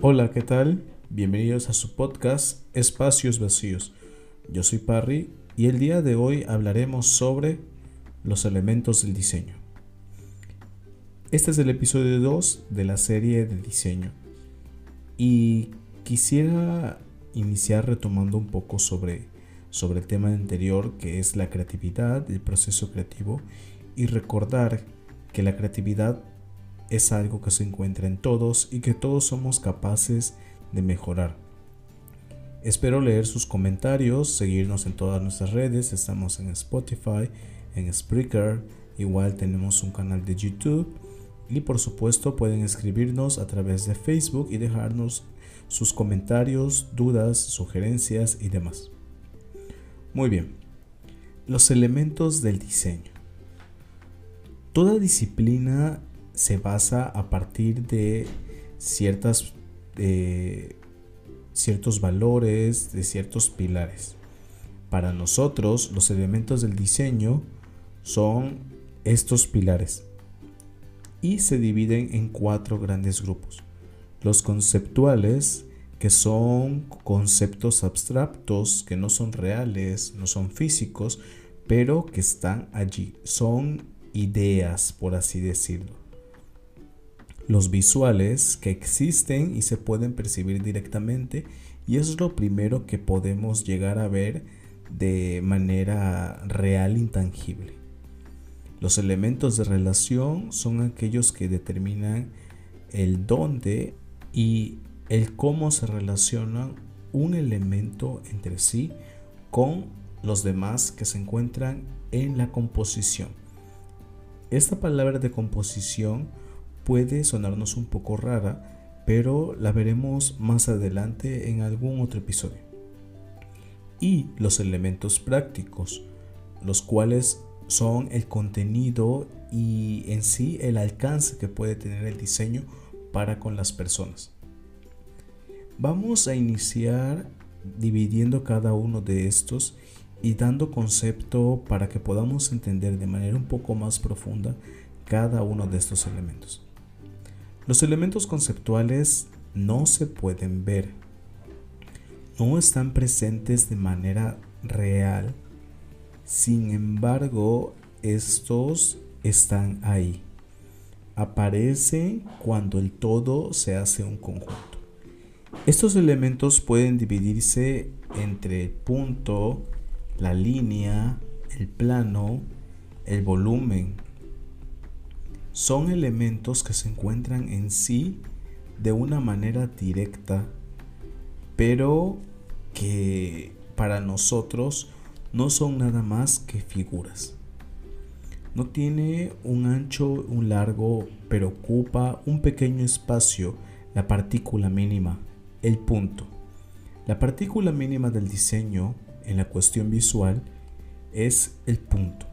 Hola, ¿qué tal? Bienvenidos a su podcast Espacios Vacíos. Yo soy Parry y el día de hoy hablaremos sobre los elementos del diseño. Este es el episodio 2 de la serie de diseño y quisiera iniciar retomando un poco sobre, sobre el tema anterior que es la creatividad, el proceso creativo y recordar que la creatividad es algo que se encuentra en todos y que todos somos capaces de mejorar. Espero leer sus comentarios, seguirnos en todas nuestras redes, estamos en Spotify, en Spreaker, igual tenemos un canal de YouTube y por supuesto pueden escribirnos a través de Facebook y dejarnos sus comentarios, dudas, sugerencias y demás. Muy bien, los elementos del diseño. Toda disciplina se basa a partir de ciertas, ciertos valores, de ciertos pilares. Para nosotros, los elementos del diseño son estos pilares y se dividen en cuatro grandes grupos. Los conceptuales, que son conceptos abstractos, que no son reales, no son físicos, pero que están allí. Son ideas, por así decirlo los visuales que existen y se pueden percibir directamente y es lo primero que podemos llegar a ver de manera real intangible. Los elementos de relación son aquellos que determinan el dónde y el cómo se relaciona un elemento entre sí con los demás que se encuentran en la composición. Esta palabra de composición puede sonarnos un poco rara, pero la veremos más adelante en algún otro episodio. Y los elementos prácticos, los cuales son el contenido y en sí el alcance que puede tener el diseño para con las personas. Vamos a iniciar dividiendo cada uno de estos y dando concepto para que podamos entender de manera un poco más profunda cada uno de estos elementos. Los elementos conceptuales no se pueden ver, no están presentes de manera real, sin embargo estos están ahí. Aparecen cuando el todo se hace un conjunto. Estos elementos pueden dividirse entre el punto, la línea, el plano, el volumen, son elementos que se encuentran en sí de una manera directa, pero que para nosotros no son nada más que figuras. No tiene un ancho, un largo, pero ocupa un pequeño espacio, la partícula mínima, el punto. La partícula mínima del diseño en la cuestión visual es el punto.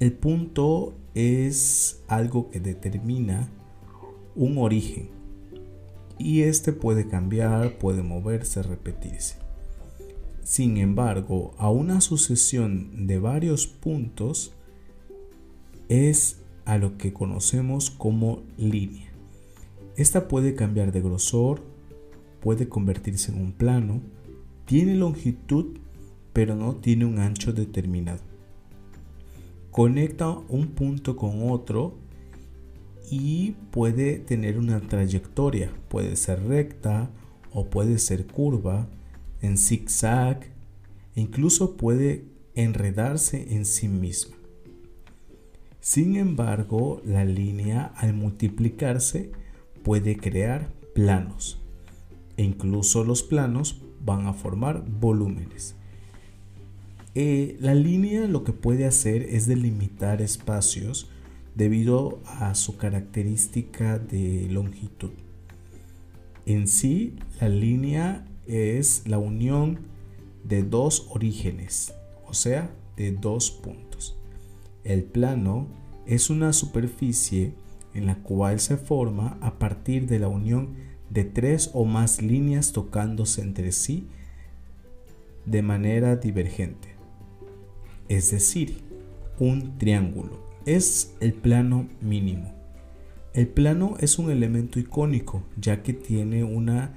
El punto es algo que determina un origen y este puede cambiar, puede moverse, repetirse. Sin embargo, a una sucesión de varios puntos es a lo que conocemos como línea. Esta puede cambiar de grosor, puede convertirse en un plano, tiene longitud, pero no tiene un ancho determinado conecta un punto con otro y puede tener una trayectoria, puede ser recta o puede ser curva, en zigzag, e incluso puede enredarse en sí misma. Sin embargo, la línea al multiplicarse puede crear planos e incluso los planos van a formar volúmenes. Eh, la línea lo que puede hacer es delimitar espacios debido a su característica de longitud. En sí, la línea es la unión de dos orígenes, o sea, de dos puntos. El plano es una superficie en la cual se forma a partir de la unión de tres o más líneas tocándose entre sí de manera divergente es decir, un triángulo. Es el plano mínimo. El plano es un elemento icónico ya que tiene una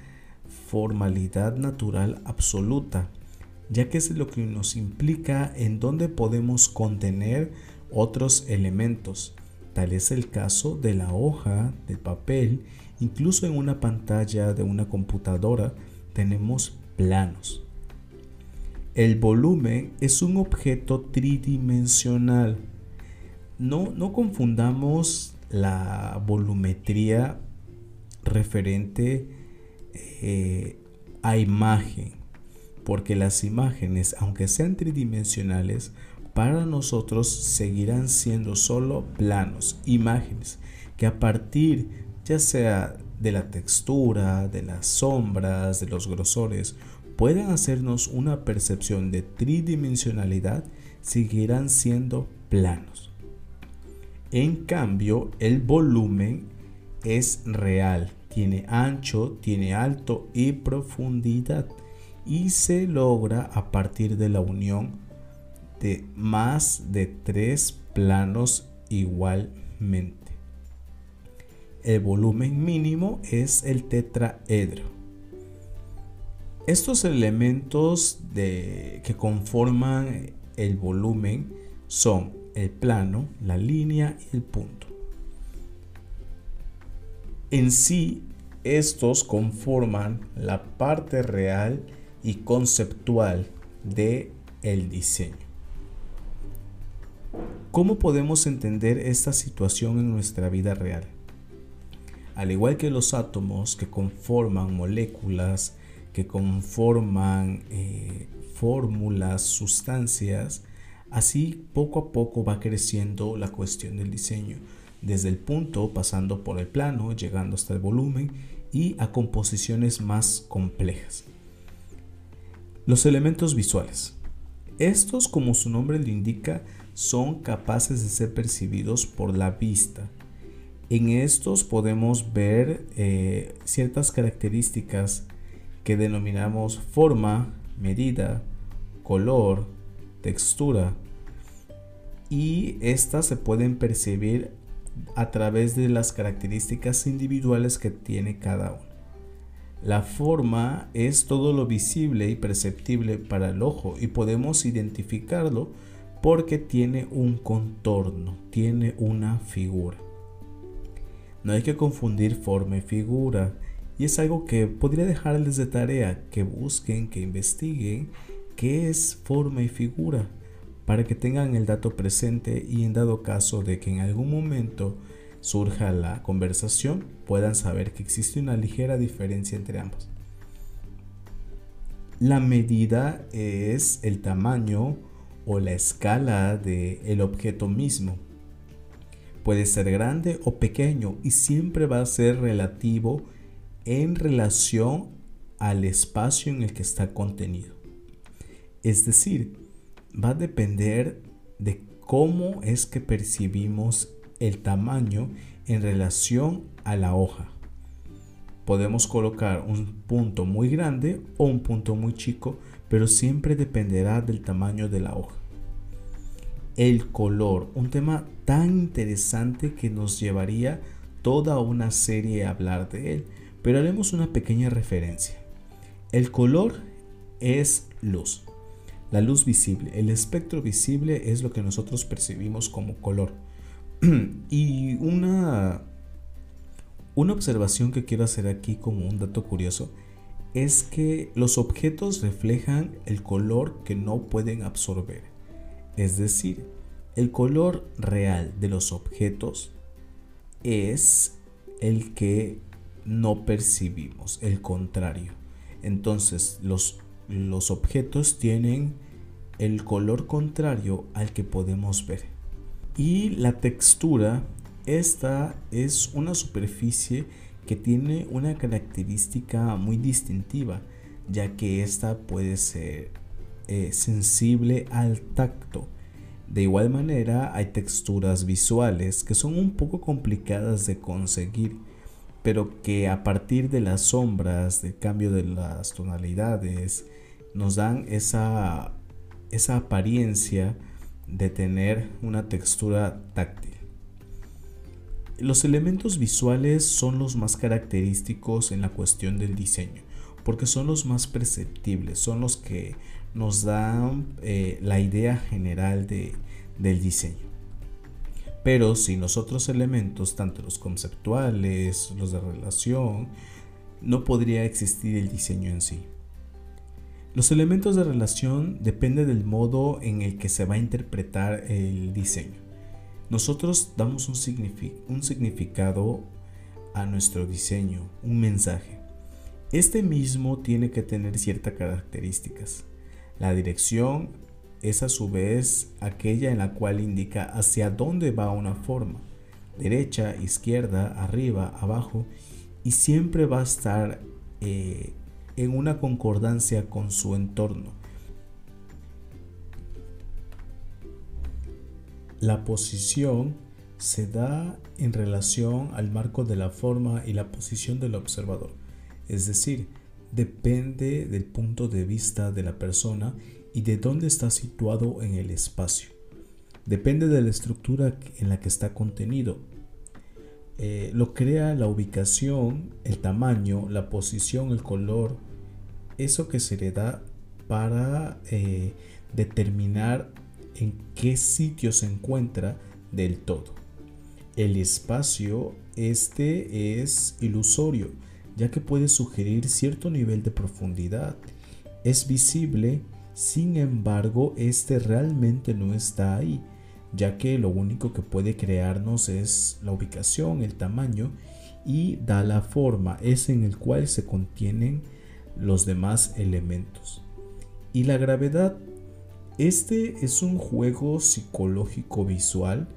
formalidad natural absoluta, ya que es lo que nos implica en dónde podemos contener otros elementos. Tal es el caso de la hoja de papel, incluso en una pantalla de una computadora tenemos planos. El volumen es un objeto tridimensional. No, no confundamos la volumetría referente eh, a imagen, porque las imágenes, aunque sean tridimensionales, para nosotros seguirán siendo solo planos, imágenes, que a partir ya sea de la textura, de las sombras, de los grosores, pueden hacernos una percepción de tridimensionalidad, seguirán siendo planos. En cambio, el volumen es real, tiene ancho, tiene alto y profundidad y se logra a partir de la unión de más de tres planos igualmente. El volumen mínimo es el tetraedro. Estos elementos que conforman el volumen son el plano, la línea y el punto. En sí, estos conforman la parte real y conceptual de el diseño. ¿Cómo podemos entender esta situación en nuestra vida real? Al igual que los átomos que conforman moléculas, que conforman eh, fórmulas, sustancias, así poco a poco va creciendo la cuestión del diseño, desde el punto pasando por el plano, llegando hasta el volumen y a composiciones más complejas. Los elementos visuales. Estos, como su nombre lo indica, son capaces de ser percibidos por la vista. En estos podemos ver eh, ciertas características que denominamos forma, medida, color, textura y estas se pueden percibir a través de las características individuales que tiene cada uno. La forma es todo lo visible y perceptible para el ojo y podemos identificarlo porque tiene un contorno, tiene una figura. No hay que confundir forma y figura y es algo que podría dejarles de tarea que busquen, que investiguen qué es forma y figura para que tengan el dato presente y en dado caso de que en algún momento surja la conversación puedan saber que existe una ligera diferencia entre ambos. La medida es el tamaño o la escala del el objeto mismo. Puede ser grande o pequeño y siempre va a ser relativo en relación al espacio en el que está contenido. Es decir, va a depender de cómo es que percibimos el tamaño en relación a la hoja. Podemos colocar un punto muy grande o un punto muy chico, pero siempre dependerá del tamaño de la hoja. El color, un tema tan interesante que nos llevaría toda una serie a hablar de él, pero haremos una pequeña referencia. El color es luz. La luz visible, el espectro visible es lo que nosotros percibimos como color. y una, una observación que quiero hacer aquí como un dato curioso es que los objetos reflejan el color que no pueden absorber. Es decir, el color real de los objetos es el que no percibimos, el contrario. Entonces los, los objetos tienen el color contrario al que podemos ver. Y la textura, esta es una superficie que tiene una característica muy distintiva, ya que esta puede ser eh, sensible al tacto. De igual manera, hay texturas visuales que son un poco complicadas de conseguir, pero que a partir de las sombras, del cambio de las tonalidades, nos dan esa, esa apariencia de tener una textura táctil. Los elementos visuales son los más característicos en la cuestión del diseño, porque son los más perceptibles, son los que nos dan eh, la idea general del diseño. Pero sin los otros elementos, tanto los conceptuales, los de relación, no podría existir el diseño en sí. Los elementos de relación dependen del modo en el que se va a interpretar el diseño. Nosotros damos un, significado a nuestro diseño, un mensaje. Este mismo tiene que tener ciertas características. La dirección es a su vez aquella en la cual indica hacia dónde va una forma. Derecha, izquierda, arriba, abajo. Y siempre va a estar eh, en una concordancia con su entorno. La posición se da en relación al marco de la forma y la posición del observador. Es decir, depende del punto de vista de la persona y de dónde está situado en el espacio. Depende de la estructura en la que está contenido. Eh, lo crea la ubicación, el tamaño, la posición, el color, eso que se le da para eh, determinar en qué sitio se encuentra del todo. El espacio este es ilusorio, ya que puede sugerir cierto nivel de profundidad. Es visible, sin embargo, este realmente no está ahí, ya que lo único que puede crearnos es la ubicación, el tamaño y da la forma, es en el cual se contienen los demás elementos. Y la gravedad, este es un juego psicológico visual.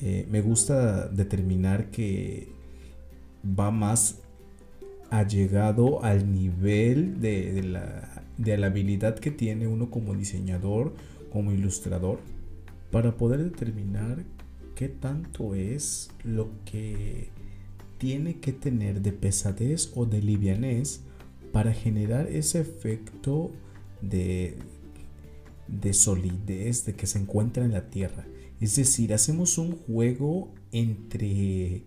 Eh, me gusta determinar que va más allegado al nivel de, la, de la habilidad que tiene uno como diseñador, como ilustrador, para poder determinar qué tanto es lo que tiene que tener de pesadez o de livianez para generar ese efecto de, de solidez, de que se encuentra en la Tierra. Es decir, hacemos un juego entre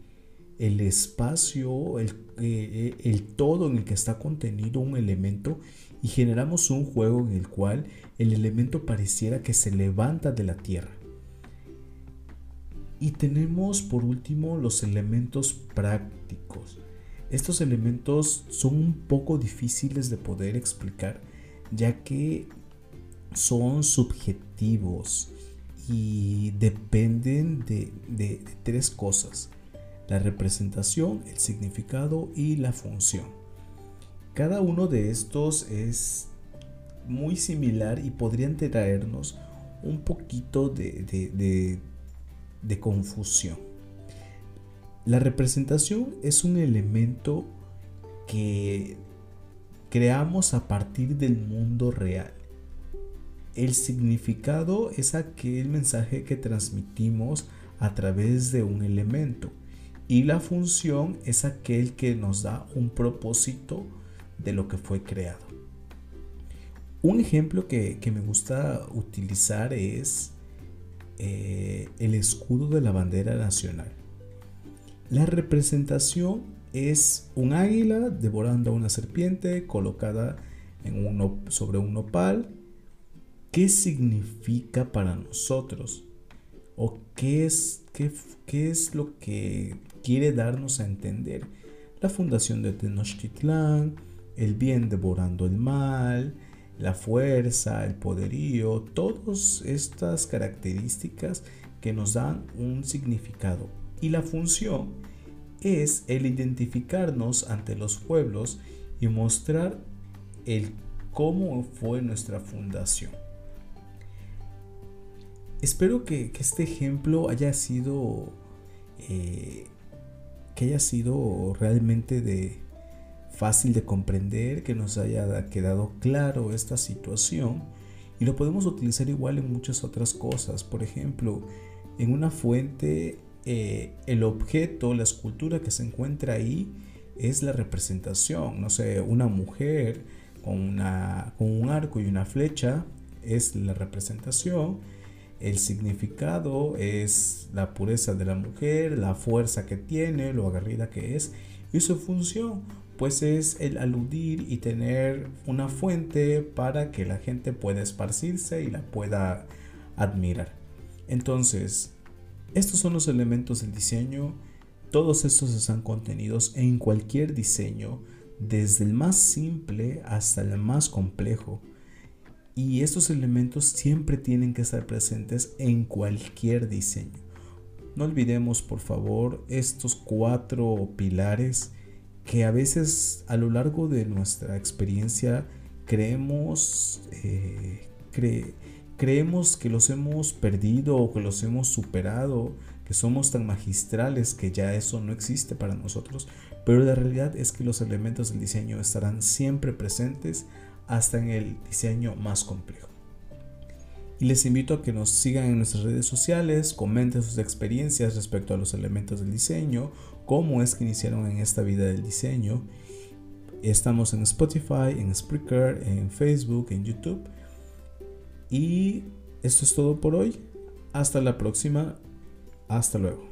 el espacio, el, eh, el, todo en el que está contenido un elemento y generamos un juego en el cual el elemento pareciera que se levanta de la tierra. Y tenemos por último los elementos prácticos. Estos elementos son un poco difíciles de poder explicar ya que son subjetivos y dependen de, tres cosas. La representación, el significado y la función. Cada uno de estos es muy similar y podrían traernos un poquito de, confusión. La representación es un elemento que creamos a partir del mundo real. El significado es aquel mensaje que transmitimos a través de un elemento y la función es aquel que nos da un propósito de lo que fue creado. Un ejemplo que, me gusta utilizar es eh, el escudo de la bandera nacional. La representación es un águila devorando a una serpiente colocada en sobre un nopal. ¿Qué significa para nosotros? ¿O qué es, qué, qué es lo que quiere darnos a entender? La fundación de Tenochtitlán, el bien devorando el mal, la fuerza, el poderío, todas estas características que nos dan un significado y la función es el identificarnos ante los pueblos y mostrar el cómo fue nuestra fundación. Espero que, este ejemplo haya sido eh, que haya sido realmente de fácil de comprender, que nos haya quedado claro esta situación y lo podemos utilizar igual en muchas otras cosas. Por ejemplo, en una fuente eh, el objeto, la escultura que se encuentra ahí es la representación. No sé, una mujer con, una, con un arco y una flecha es la representación. El significado es la pureza de la mujer, la fuerza que tiene, lo agarrida que es y su función pues es el aludir y tener una fuente para que la gente pueda esparcirse y la pueda admirar. Entonces, estos son los elementos del diseño. Todos estos están contenidos en cualquier diseño, desde el más simple hasta el más complejo. Y estos elementos siempre tienen que estar presentes en cualquier diseño. No olvidemos, por favor, estos cuatro pilares que a veces a lo largo de nuestra experiencia creemos, eh, creemos que los hemos perdido o que los hemos superado, que somos tan magistrales que ya eso no existe para nosotros, pero la realidad es que los elementos del diseño estarán siempre presentes hasta en el diseño más complejo. Y les invito a que nos sigan en nuestras redes sociales, comenten sus experiencias respecto a los elementos del diseño, cómo es que iniciaron en esta vida del diseño. Estamos en Spotify, en Spreaker, en Facebook, en YouTube. Y esto es todo por hoy. Hasta la próxima. Hasta luego.